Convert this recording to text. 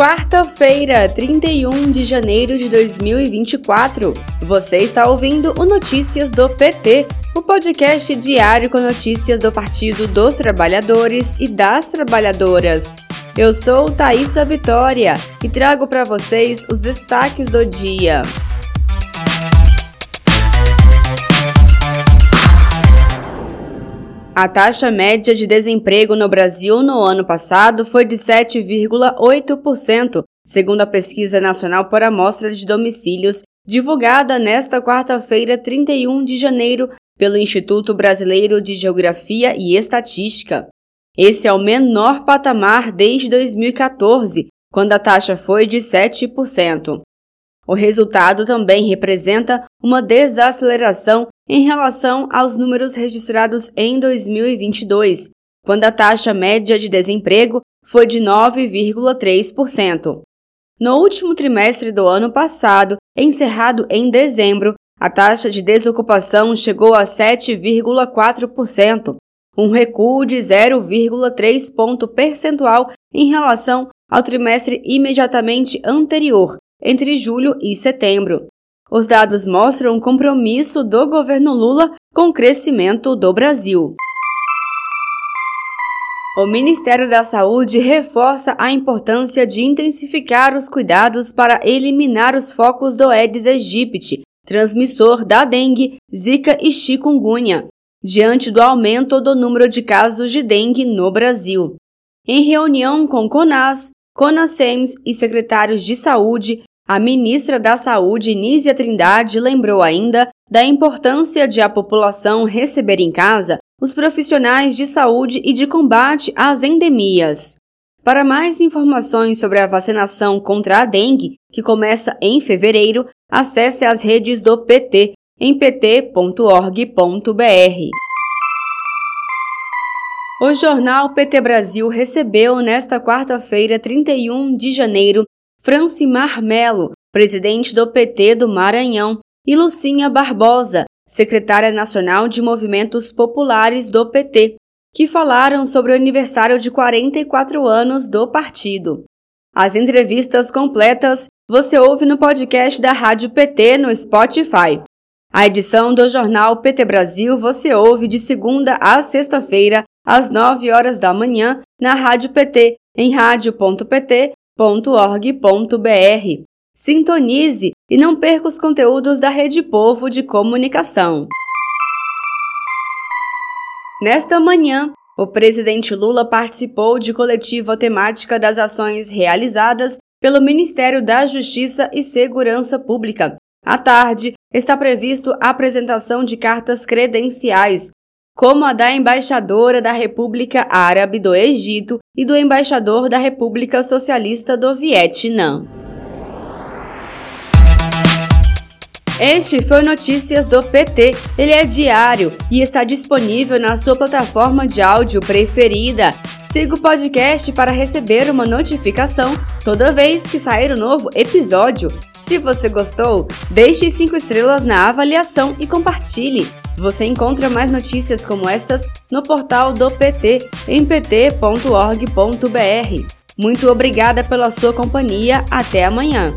Quarta-feira, 31 de janeiro de 2024. Você está ouvindo o Notícias do PT, o podcast diário com notícias do Partido dos Trabalhadores e das Trabalhadoras. Eu sou Thaisa Vitória e trago para vocês os destaques do dia. A taxa média de desemprego no Brasil no ano passado foi de 7,8%, segundo a Pesquisa Nacional por Amostra de Domicílios, divulgada nesta quarta-feira, 31 de janeiro, pelo Instituto Brasileiro de Geografia e Estatística. Esse é o menor patamar desde 2014, quando a taxa foi de 7%. O resultado também representa uma desaceleração em relação aos números registrados em 2022, quando a taxa média de desemprego foi de 9,3%. No último trimestre do ano passado, encerrado em dezembro, a taxa de desocupação chegou a 7,4%, um recuo de 0,3 ponto percentual em relação ao trimestre imediatamente anterior, entre julho e setembro. Os dados mostram o compromisso do governo Lula com o crescimento do Brasil. O Ministério da Saúde reforça a importância de intensificar os cuidados para eliminar os focos do Aedes aegypti, transmissor da dengue, zika e chikungunya, diante do aumento do número de casos de dengue no Brasil. Em reunião com CONAS, CONASEMS e secretários de saúde, a ministra da Saúde, Nízia Trindade, lembrou ainda da importância de a população receber em casa os profissionais de saúde e de combate às endemias. Para mais informações sobre a vacinação contra a dengue, que começa em fevereiro, acesse as redes do PT em pt.org.br. O jornal PT Brasil recebeu nesta quarta-feira, 31 de janeiro, Francimar Melo, presidente do PT do Maranhão, e Lucinha Barbosa, secretária nacional de Movimentos Populares do PT, que falaram sobre o aniversário de 44 anos do partido. As entrevistas completas você ouve no podcast da Rádio PT no Spotify. A edição do jornal PT Brasil você ouve de segunda a sexta-feira, às 9 horas da manhã, na Rádio PT, em rádio.pt www.rede.org.br. Sintonize e não perca os conteúdos da Rede Povo de Comunicação. Nesta manhã, o presidente Lula participou de coletiva temática das ações realizadas pelo Ministério da Justiça e Segurança Pública. À tarde, está previsto a apresentação de cartas credenciais como a da embaixadora da República Árabe do Egito e do embaixador da República Socialista do Vietnã. Este foi Notícias do PT. Ele é diário e está disponível na sua plataforma de áudio preferida. Siga o podcast para receber uma notificação toda vez que sair um novo episódio. Se você gostou, deixe 5 estrelas na avaliação e compartilhe. Você encontra mais notícias como estas no portal do PT em pt.org.br. Muito obrigada pela sua companhia. Até amanhã.